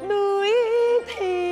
泪天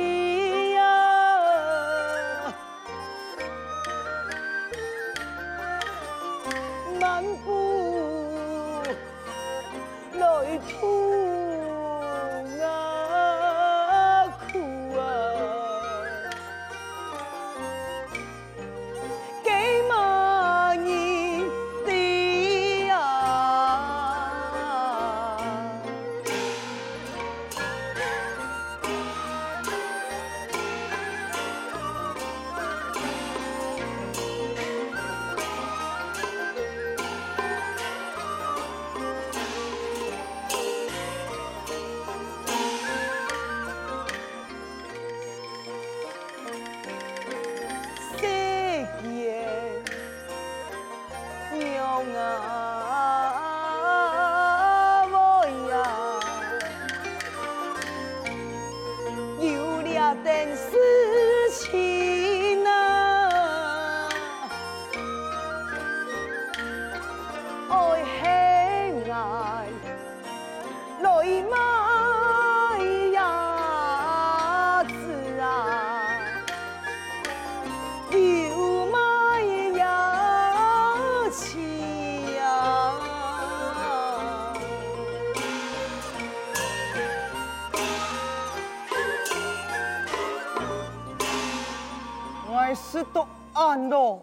是都暗咯，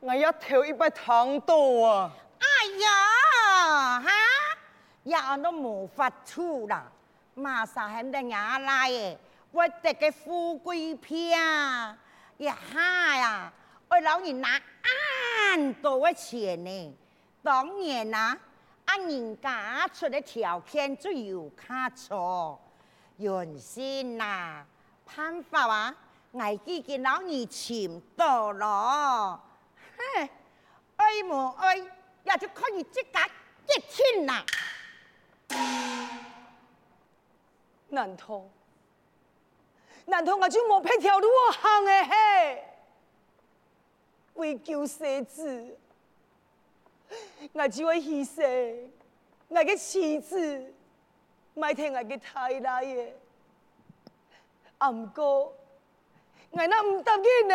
我要偷一百糖豆啊！哎呀，哈，也都无法处啦，马上还得伢来诶，我得个富贵片，呀哈呀，我老人拿暗多的钱呢，当然啦，按人家出的条件就有卡错，原先呐，办法啊。爱记见老二钱多咯，哼，爱无爱也就可以自家结亲啦。难道难道我就冇别条路行诶嘿？为救世子，我就会牺牲我嘅妻子，买听我嘅太太嘅，阿唔过。我那唔答应呢，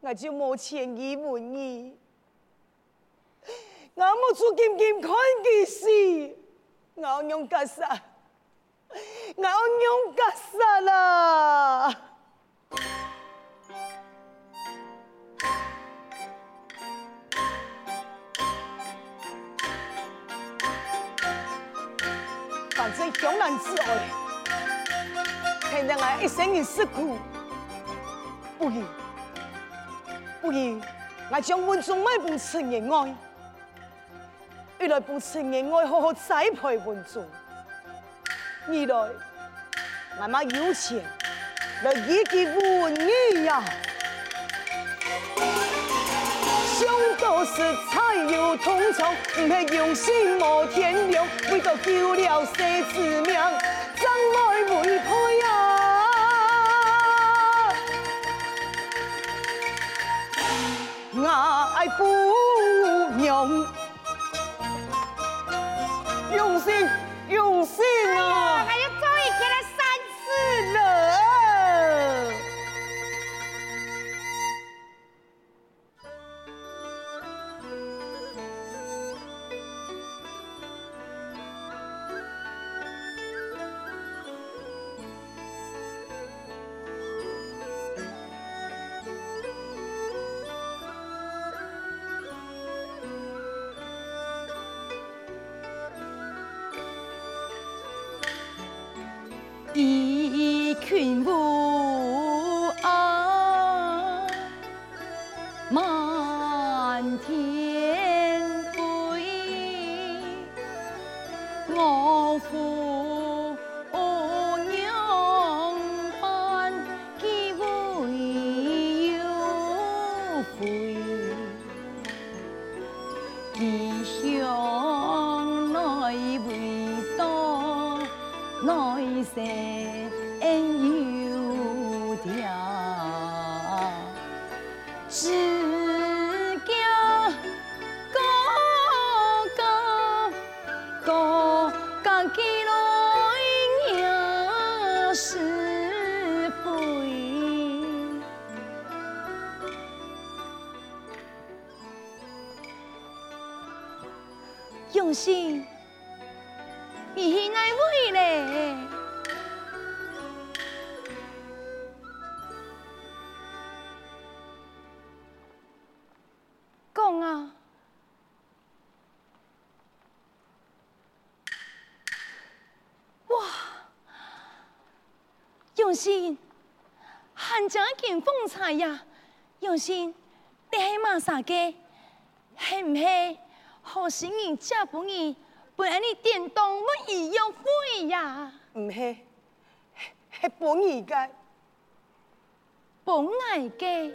我就冇钱给问你，我冇做金金看嘅事，我用格啥？我用格啥啦？反正江南之爱。现在我一生的辛苦，不如不如我将文中买部情的爱，一来部情的爱好好栽培文中，二来我妈有钱来一给文艺呀，想到是才有通从，唔系用心无天良，为咗救了生子命，怎会爱不用，用心，用心啊！用心，汉家见风采呀！用心，你系马啥个？系唔系？好心人嫁不你？本来你电动我一样会呀，唔系，系本意嘅，本爱嘅，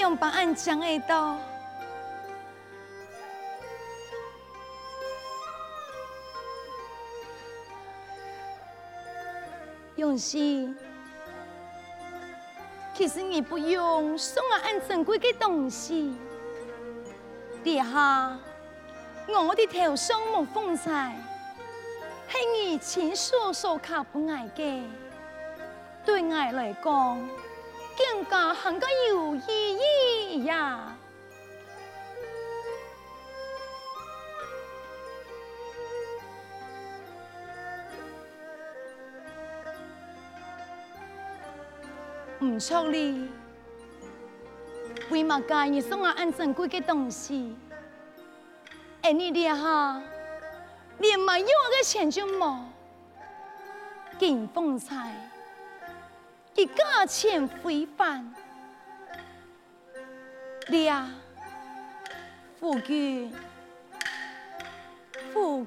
用把俺讲诶道。用心，其实你不用送我俺珍贵的东西。底下我的头上没风采，是你亲手所刻不爱的，对爱来讲更加很个有意义呀。唔错哩，为嘛介意送我俺珍贵的东西？而你哋哈，连买药的钱就冇，见风采，一价钱非凡，你啊，夫君，夫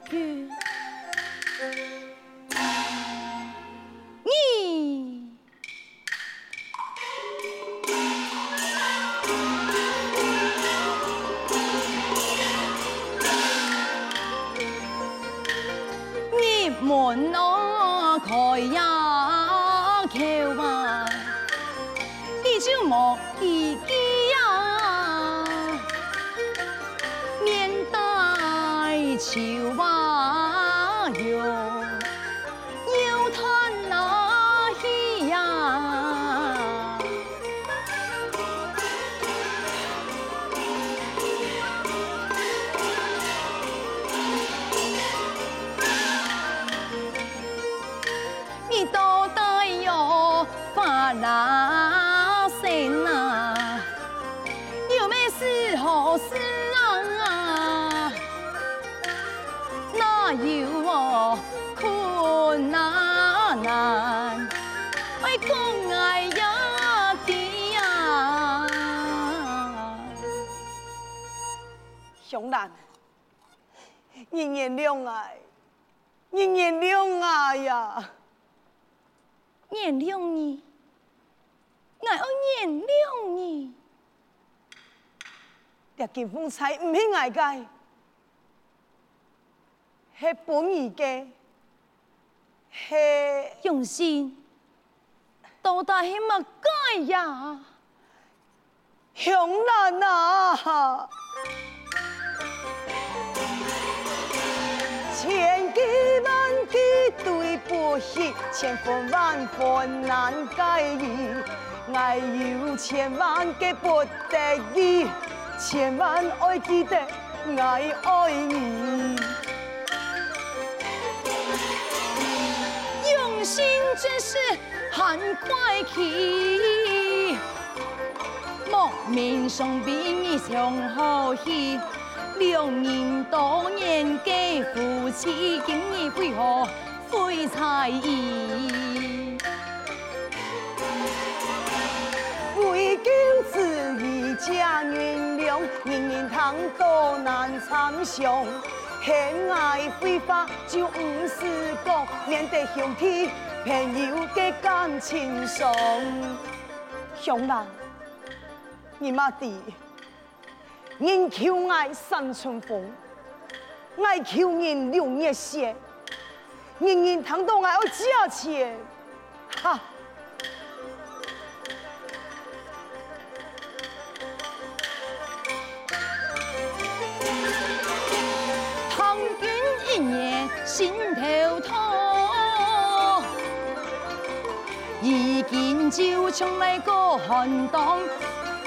君。熊你原谅爱，你原谅爱呀，原谅你，我要原谅你。这金凤钗唔系爱嘅，系本意嘅，是用心，到底系乜解呀？熊兰啊！几万几对不起，千分万分难解意。爱有千万个不得已，千万爱记得爱爱你。用心真是很怪气，莫名伤悲你伤好戏。两人多年嘅夫妻，今日为何会在意？为救子义假原谅，人人倘多难参详。恋爱非法就唔是讲，免得兄弟朋友嘅感情伤。兄弟，你妈的，人求爱三春风，爱求人六月雪，人人谈到爱要价钱，哈！唐军一夜心头痛。已经就从来过寒冬，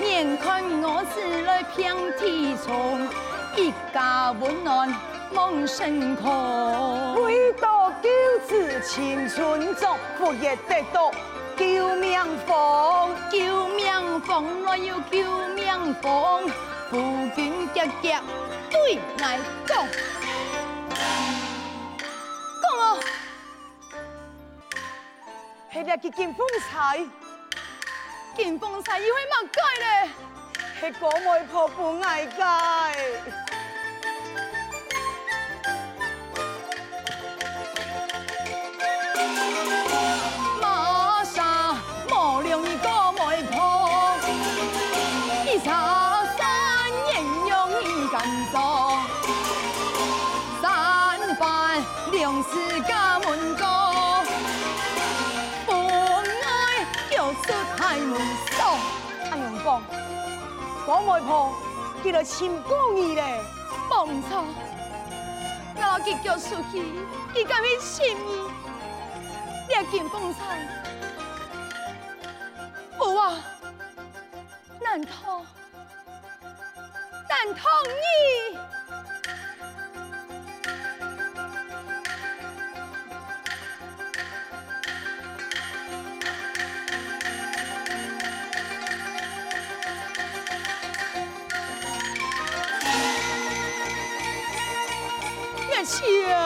眼看我是来平地从，一家温暖梦成空。为到救子青春中，不也得到救命风？救命风来又救命风，夫君家家对来讲。系只叫金凤钗，金凤钗又会乜解咧？系个外婆不爱解。我外婆记得亲公义咧，冇错。我结脚出去，佢咁样亲义，你金凤钗，父啊，难逃，难逃你。想。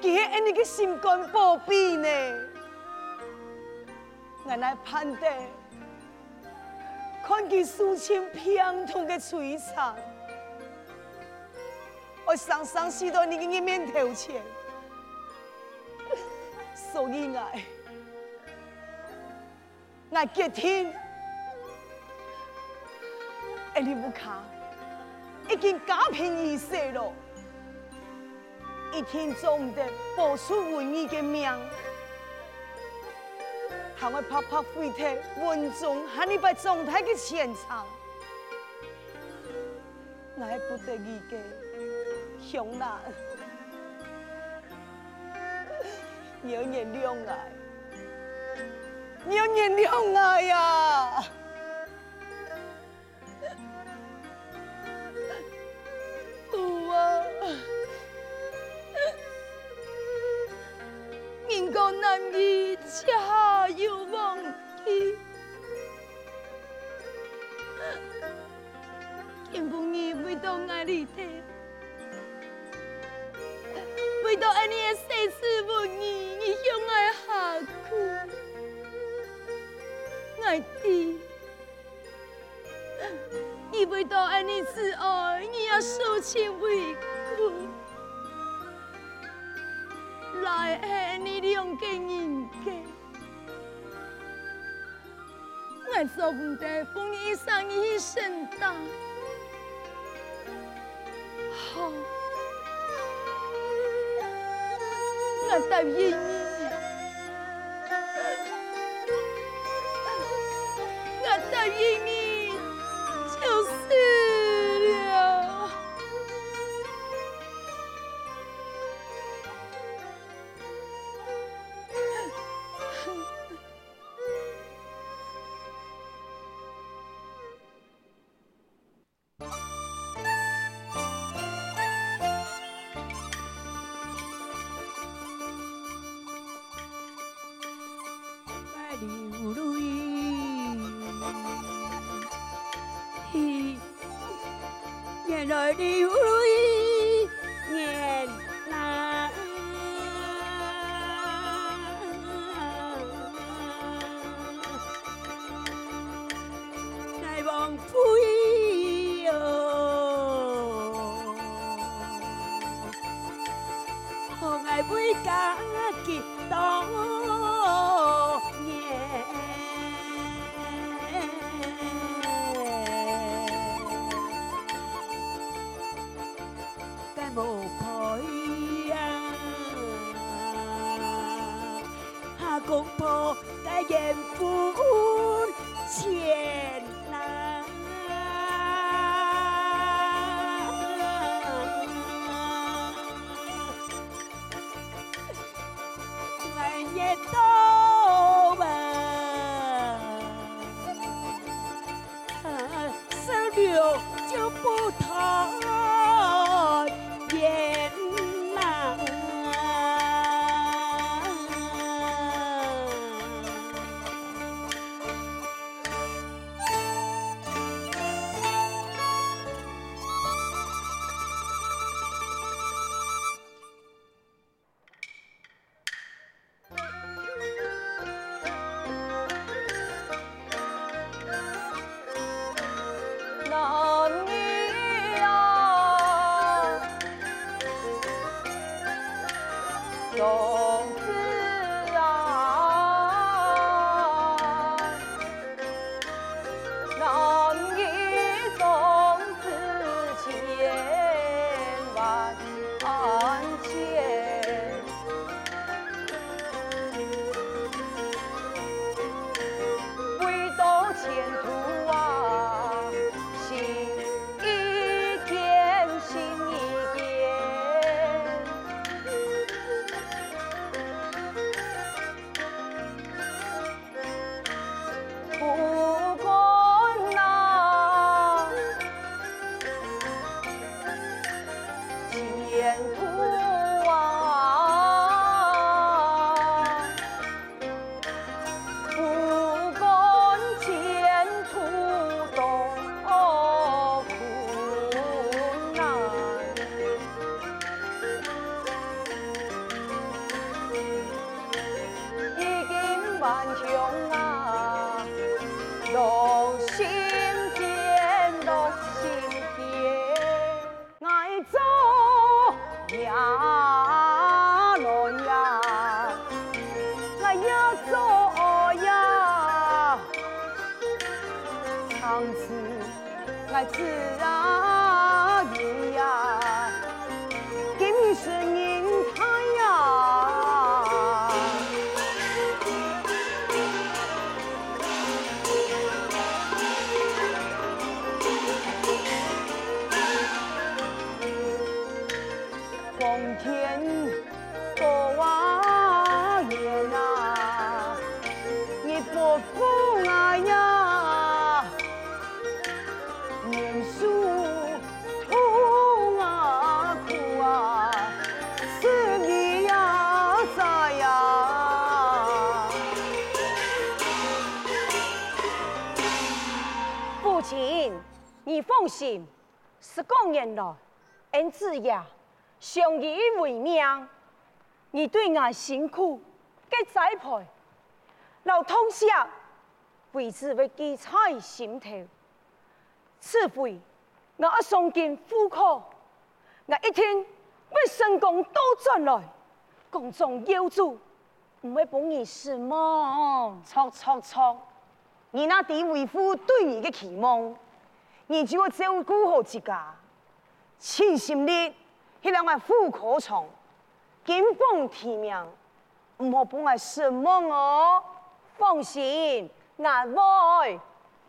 佢系按你个心肝宝贝呢，我来盼得看见数千片痛的摧残，我常常死在你嘅面头前，所以我我决定。你不卡，已经家贫如洗了，一天总得保出文艺的命，喊我拍拍飞踢，文中喊你把状态嘅现场，我还不得已嘅，熊男，你要原谅我，你要原谅我呀！人讲男儿恰有忘记，今晡日为到爱你的，为到爱你的生死不义，你向爱下苦，爱弟，你为到爱你之爱，你要受尽委屈，来爱你两个人家，我做不得奉你一生一世的，好，我答应你。十多年来，恩子呀，相依为命，你对俺辛苦嘅栽培，老同乡为之为记在心头。此回我送进户口，我一天为成功都转来，公众有主，唔会帮你失望。错错错，你那地为父对你的期望，你就要照顾好自家，尽心力去让我户口从，金榜题名，唔好帮我失望哦。放心，俺会。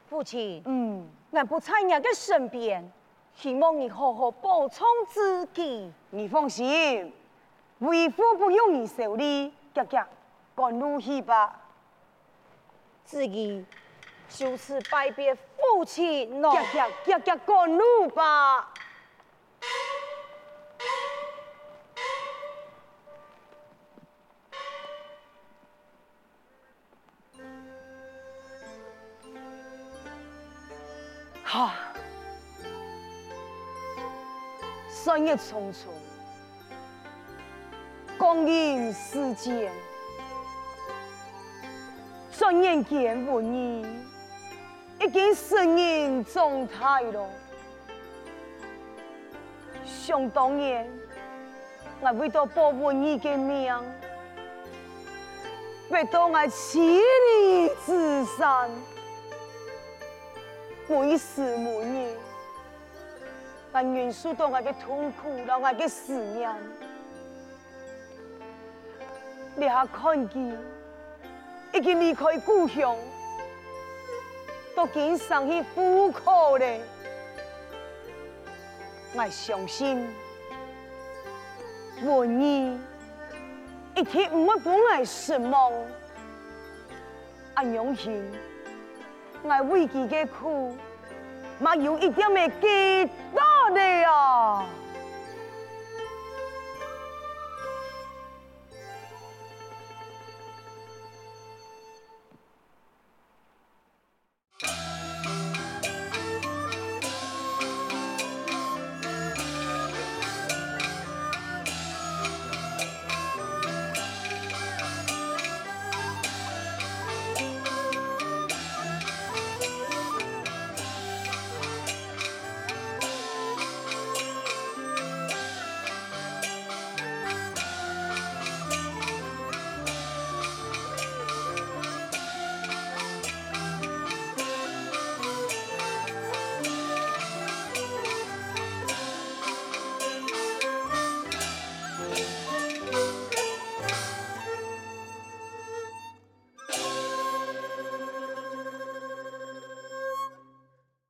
父亲，嗯，俺不在你的身边，希望你好好保重自己。你放心，为父不用你受力，家家赶路去吧。自己就此拜别父亲咯。家家家家赶路吧。岁月匆匆，光阴似箭，转眼间五年，已经十年状态了。想当年，我为了保五年的命，为了我妻离子散。每时每夜，我愿受到我的痛苦，让我的思念。你还看见，已经离开故乡，都经常去户口嘞。我相信，我你一天唔会不爱失望。安永庆。我为佢嘅苦，没有一点嘅记得的啊！